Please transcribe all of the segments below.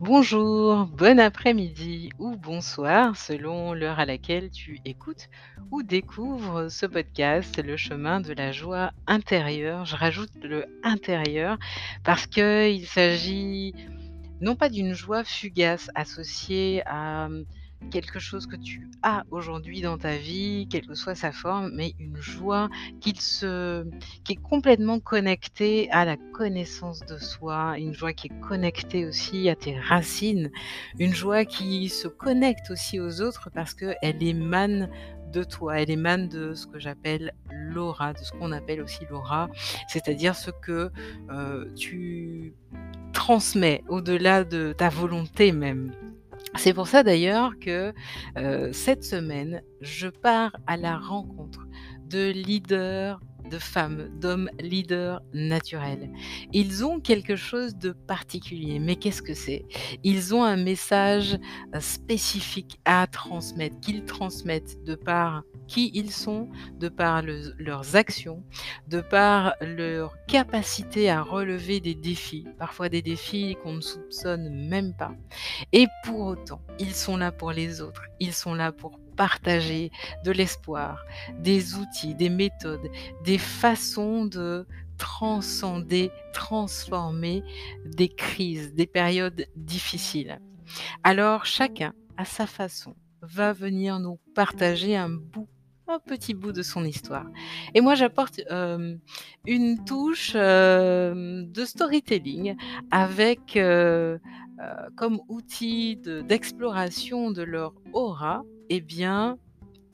Bonjour, bon après-midi ou bonsoir selon l'heure à laquelle tu écoutes ou découvres ce podcast, Le chemin de la joie intérieure. Je rajoute le intérieur parce qu'il s'agit non pas d'une joie fugace associée à quelque chose que tu as aujourd'hui dans ta vie, quelle que soit sa forme, mais une joie qui est complètement connectée à la connaissance de soi, une joie qui est connectée aussi à tes racines, une joie qui se connecte aussi aux autres parce qu'elle émane de toi, elle émane de ce que j'appelle l'aura, de ce qu'on appelle aussi l'aura, c'est-à-dire ce que, heu, tu transmets au-delà de ta volonté même. C'est pour ça d'ailleurs que, heu, cette semaine, je pars à la rencontre de leaders, de femmes, d'hommes leaders naturels. Ils ont quelque chose de particulier, mais qu'est-ce que c'est? Ils ont un message, heu, spécifique à transmettre, qu'ils transmettent de par qui ils sont, de par le leurs actions, de par leur capacité à relever des défis, parfois des défis qu'on ne soupçonne même pas. Et pour autant, ils sont là pour les autres. Ils sont là pour partager de l'espoir, des outils, des méthodes, des façons de transcender, transformer des crises, des périodes difficiles. Alors chacun, à sa façon, va venir nous partager un bout un petit bout de son histoire. Et moi, j'apporte hem, une touche, hem, de storytelling avec, heu, comme outil de d'exploration de leur aura, eh bien,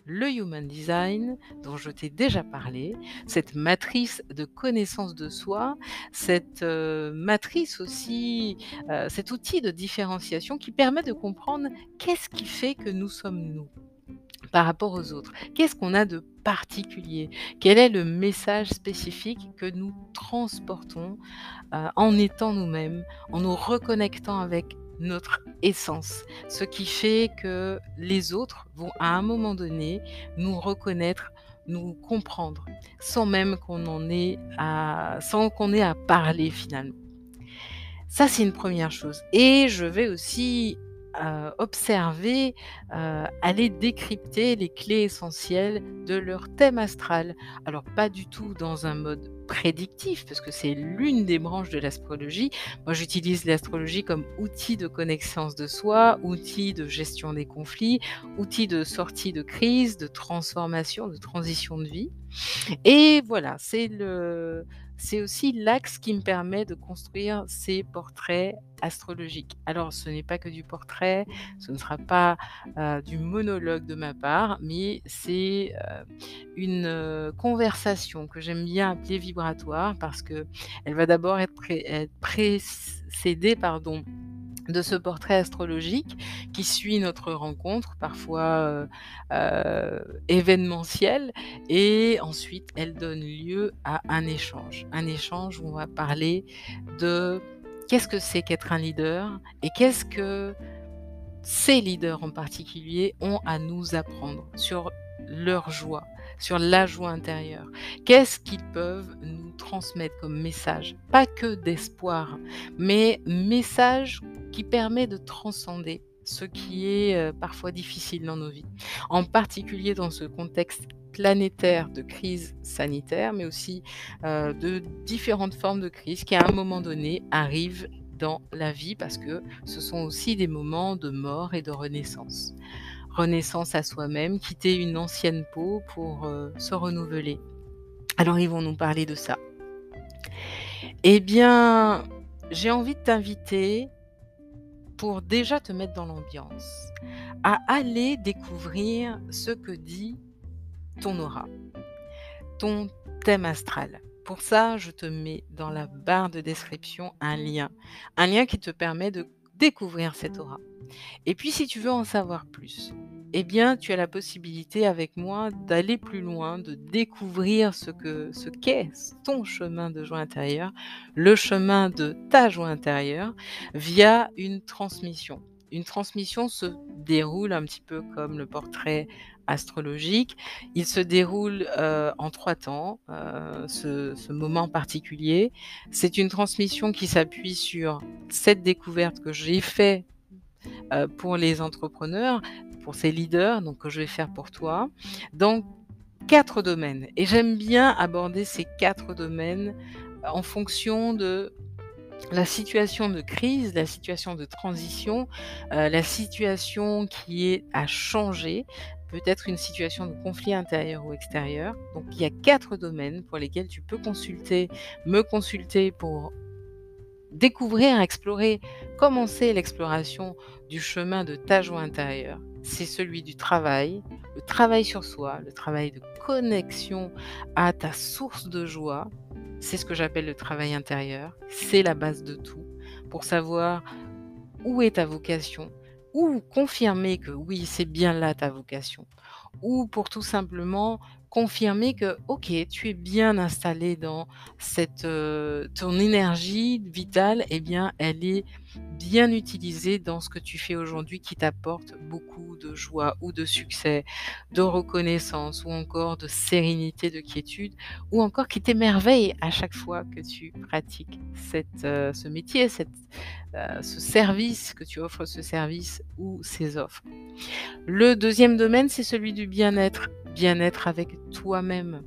le Human Design dont je t'ai déjà parlé, cette matrice de connaissance de soi, cette, heu, matrice aussi, heu, cet outil de différenciation qui permet de comprendre qu'est-ce qui fait que nous sommes nous par rapport aux autres. Qu'est-ce qu'on a de particulier? Quel est le message spécifique que nous transportons, heu, en étant nous-mêmes, en nous reconnectant avec notre essence? Ce qui fait que les autres vont à un moment donné nous reconnaître, nous comprendre, sans même qu'on en ait à sans qu'on ait à parler finalement. Ça, c'est une première chose et je vais aussi, heu, observer, heu, aller décrypter les clés essentielles de leur thème astral. Alors pas du tout dans un mode prédictif, parce que c'est l'une des branches de l'astrologie. Moi, j'utilise l'astrologie comme outil de connaissance de soi, outil de gestion des conflits, outil de sortie de crise, de transformation, de transition de vie et voilà, c'est le c'est aussi l'axe qui me permet de construire ces portraits astrologiques. Alors ce n'est pas que du portrait, ce ne sera pas, heu, du monologue de ma part, mais c'est, heu, une, heu, conversation que j'aime bien appeler vibratoire parce qu'elle va d'abord être être précédée pardon de ce portrait astrologique qui suit notre rencontre, parfois, heu heu, événementielle et ensuite elle donne lieu à un échange. Un échange où on va parler de qu'est-ce que c'est qu'être un leader et qu'est-ce que ces leaders en particulier ont à nous apprendre sur leur joie, sur la joie intérieure. Qu'est-ce qu'ils peuvent nous transmettre comme message? Pas que d'espoir, mais message qui permet de transcender ce qui est, heu, parfois difficile dans nos vies. En particulier dans ce contexte planétaire de crise sanitaire, mais aussi, heu, de différentes formes de crise qui, à un moment donné, arrivent dans la vie parce que ce sont aussi des moments de mort et de renaissance. Renaissance à soi-même, quitter une ancienne peau pour, heu, se renouveler. Alors ils vont nous parler de ça. Eh bien, j'ai envie de t'inviter pour déjà te mettre dans l'ambiance, à aller découvrir ce que dit ton aura, ton thème astral. Pour ça, je te mets dans la barre de description un lien, un lien qui te permet de découvrir cette aura. Et puis si tu veux en savoir plus, eh bien tu as la possibilité avec moi d'aller plus loin, de découvrir ce que ce qu'est ton chemin de joie intérieure, le chemin de ta joie intérieure via une transmission. une transmission se déroule un petit peu comme le portrait astrologique. Il se déroule, heu, en 3 temps, heu, ce moment particulier. C'est une transmission qui s'appuie sur cette découverte que j'ai fait, heu, pour les entrepreneurs, pour ces leaders, donc que je vais faire pour toi, dans 4 domaines et j'aime bien aborder ces 4 domaines en fonction de la situation de crise, la situation de transition, heu, la situation qui est à changer, peut-être une situation de conflit intérieur ou extérieur. Donc il y a 4 domaines pour lesquels tu peux consulter me consulter pour découvrir, explorer, commencer l'exploration du chemin de ta joie intérieure. C'est celui du travail, le travail sur soi, le travail de connexion à ta source de joie. C'est ce que j'appelle le travail intérieur. C'est la base de tout pour savoir où est ta vocation, ou confirmer que oui, c'est bien là ta vocation, ou pour tout simplement confirmer que, OK, tu es bien installé dans cette, heu, ton énergie vitale, eh bien, elle est bien utilisée dans ce que tu fais aujourd'hui qui t'apporte beaucoup de joie ou de succès, de reconnaissance ou encore de sérénité, de quiétude ou encore qui t'émerveille à chaque fois que tu pratiques cette, heu, ce métier, cette, heu, ce service, que tu offres ce service ou ces offres. Le deuxième domaine, c'est celui du bien-être, bien-être avec toi-même.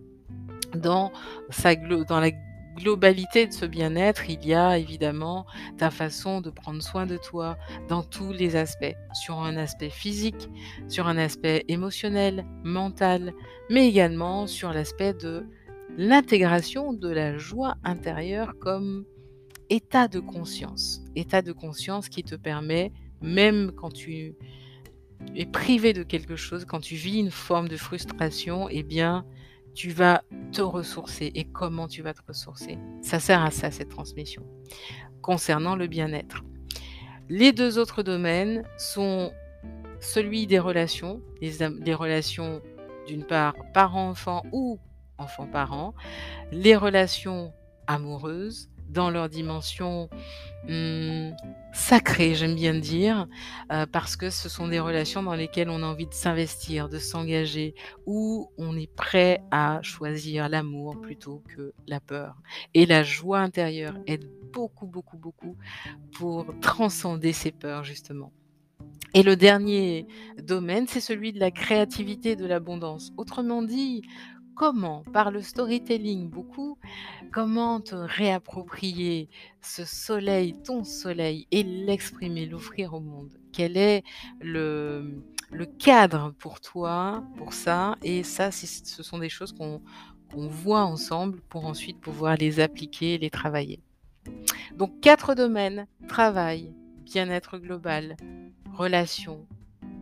Dans sa dans la globalité de ce bien-être, il y a évidemment ta façon de prendre soin de toi dans tous les aspects, sur un aspect physique, sur un aspect émotionnel, mental, mais également sur l'aspect de l'intégration de la joie intérieure comme état de conscience. État de conscience qui te permet, même quand tu es privé de quelque chose, quand tu vis une forme de frustration, eh bien, tu vas te ressourcer. Et comment tu vas te ressourcer? Ça sert à ça, cette transmission. Concernant le bien-être. Les deux autres domaines sont celui des relations, les, relations d'une part parent-enfant ou enfant-parent, les relations amoureuses, dans leur dimension mmh, sacrée, j'aime bien dire, euh, parce que ce sont des relations dans lesquelles on a envie de s'investir, de s'engager, où on est prêt à choisir l'amour plutôt que la peur. Et la joie intérieure aide beaucoup, beaucoup, beaucoup pour transcender ces peurs, justement. Et le dernier domaine, c'est celui de la créativité, de l'abondance. Autrement dit, comment, par le storytelling beaucoup, comment te réapproprier ce soleil, ton soleil, et l'exprimer, l'offrir au monde? Quel est le, cadre pour toi, pour ça? Et ça, ce sont des choses qu'on voit ensemble pour ensuite pouvoir les appliquer, les travailler. Donc quatre domaines, travail, bien-être global, relations,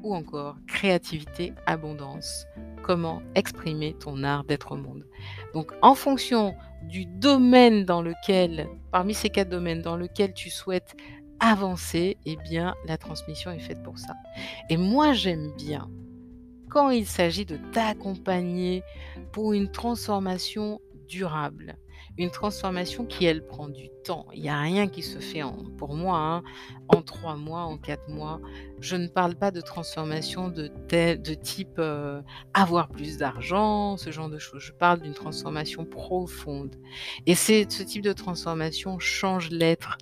ou encore créativité, abondance. Comment exprimer ton art d'être au monde. Donc en fonction du domaine dans lequel, parmi ces quatre domaines dans lequel tu souhaites avancer, eh bien la transmission est faite pour ça. Et moi j'aime bien quand il s'agit de t'accompagner pour une transformation durable une transformation qui, elle, prend du temps. Il n'y a rien qui se fait, en, pour moi, hein, en trois mois, en quatre mois. Je ne parle pas de transformation de, type euh, avoir plus d'argent, ce genre de choses. Je parle d'une transformation profonde. Et c'est ce type de transformation change l'être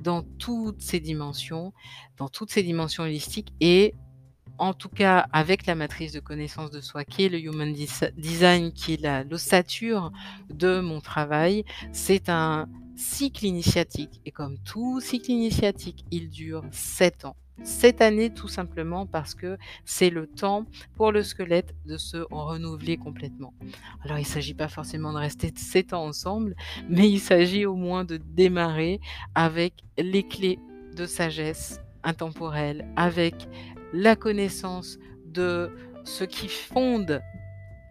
dans toutes ses dimensions, dans toutes ses dimensions holistiques et en tout cas avec la matrice de connaissance de soi qui est le Human Design, qui est l'ossature de mon travail, c'est un cycle initiatique. Et comme tout cycle initiatique, il dure sept ans. Cette année, tout simplement parce que c'est le temps pour le squelette de se renouveler complètement. Alors, il ne s'agit pas forcément de rester sept ans ensemble, mais il s'agit au moins de démarrer avec les clés de sagesse intemporelle, avec la connaissance de ce qui fonde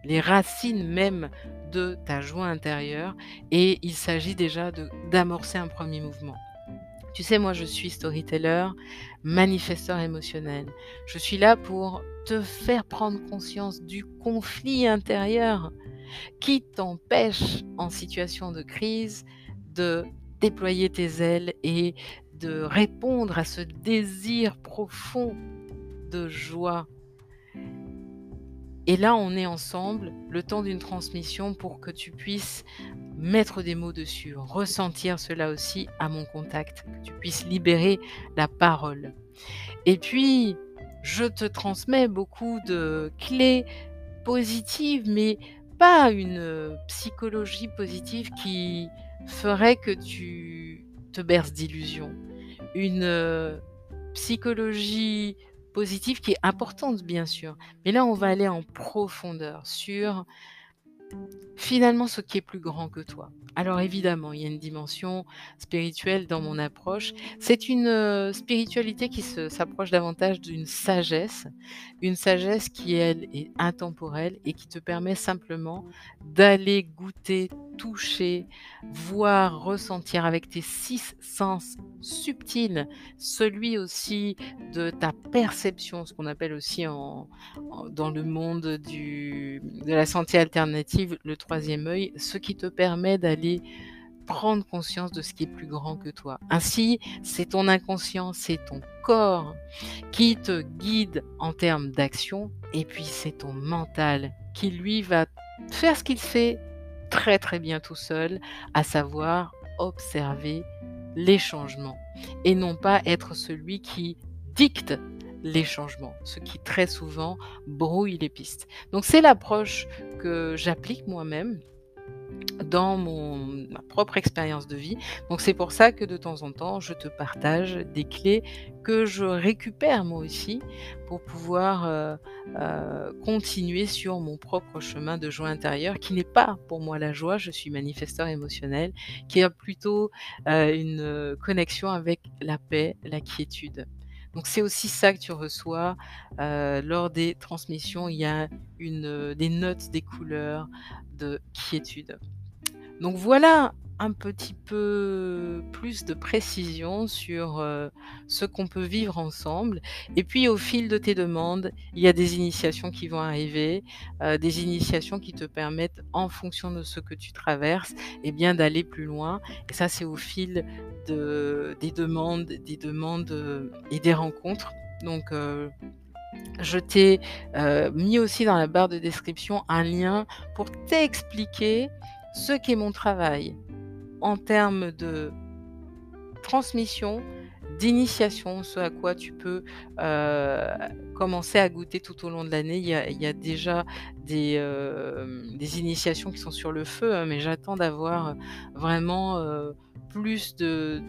les racines même de ta joie intérieure et il s'agit déjà d'amorcer un premier mouvement. Tu sais, moi je suis storyteller, manifesteur émotionnel. Je suis là pour te faire prendre conscience du conflit intérieur qui t'empêche en situation de crise de déployer tes ailes et de répondre à ce désir profond joie. Et là, on est ensemble le temps d'une transmission pour que tu puisses mettre des mots dessus, ressentir cela aussi à mon contact, tu puisses libérer la parole. Et puis, je te transmets beaucoup de clés positives, mais pas une psychologie positive qui ferait que tu te berces d'illusions. Une psychologie positive qui est importante, bien sûr. Mais là, on va aller en profondeur sur finalement ce qui est plus grand que toi. Alors évidemment, il y a une dimension spirituelle dans mon approche. C'est une euh, spiritualité qui s'approche davantage d'une sagesse, une sagesse qui, elle, est intemporelle et qui te permet simplement d'aller goûter, toucher, voir, ressentir avec tes six sens subtils, celui aussi de ta perception, ce qu'on appelle aussi dans le monde de la santé alternative le troisième œil, ce qui te permet d'aller prendre conscience de ce qui est plus grand que toi. Ainsi, c'est ton inconscient, c'est ton corps qui te guide en termes d'action, et puis c'est ton mental qui lui va faire ce qu'il fait très très bien tout seul, à savoir observer les changements et non pas être celui qui dicte les changements, ce qui très souvent brouille les pistes. Donc c'est l'approche que j'applique moi-même dans mon, ma propre expérience de vie. Donc c'est pour ça que de temps en temps, je te partage des clés que je récupère moi aussi pour pouvoir euh, euh, continuer sur mon propre chemin de joie intérieure qui n'est pas pour moi la joie, je suis manifesteur émotionnel, qui a plutôt euh, une connexion avec la paix, la quiétude. Donc c'est aussi ça que tu reçois lors des transmissions. Il y a une, des notes, des couleurs de quiétude. Donc voilà un petit peu plus de précision sur ce qu'on peut vivre ensemble. Et puis au fil de tes demandes, il y a des initiations qui vont arriver, des initiations qui te permettent, en fonction de ce que tu traverses, et eh bien d'aller plus loin. Et ça, c'est au fil de, des demandes, des demandes et des rencontres. Donc je t'ai mis aussi dans la barre de description un lien pour t'expliquer ce qu'est mon travail en termes de transmission, d'initiation, ce à quoi tu peux commencer à goûter tout au long de l'année. Il, y a déjà des, initiations qui sont sur le feu, hein, mais j'attends d'avoir vraiment plus de,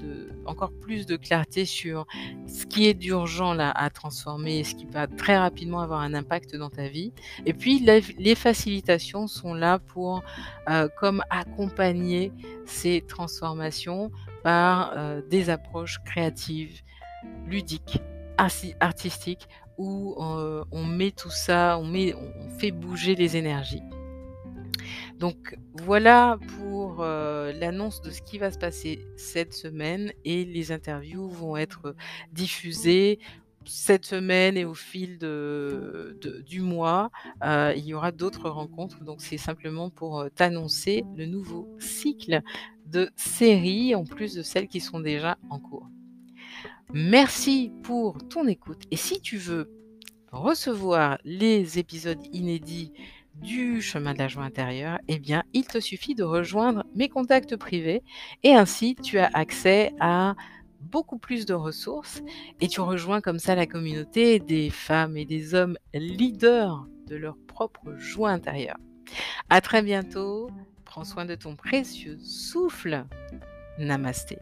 encore plus de clarté sur ce qui est d'urgent là à transformer et ce qui va très rapidement avoir un impact dans ta vie. Et puis les facilitations sont là pour euh, comme accompagner ces transformations par euh, des approches créatives, ludiques, artistiques où euh, on met tout ça, on, met, on fait bouger les énergies. Donc voilà pour l'annonce de ce qui va se passer cette semaine et les interviews vont être diffusées cette semaine et au fil du mois, il y aura d'autres rencontres. Donc c'est simplement pour t'annoncer le nouveau cycle de séries en plus de celles qui sont déjà en cours. Merci pour ton écoute et si tu veux recevoir les épisodes inédits du chemin de la joie intérieure, eh bien, il te suffit de rejoindre mes contacts privés et ainsi tu as accès à beaucoup plus de ressources et tu rejoins comme ça la communauté des femmes et des hommes leaders de leur propre joie intérieure. À très bientôt. Prends soin de ton précieux souffle. Namasté.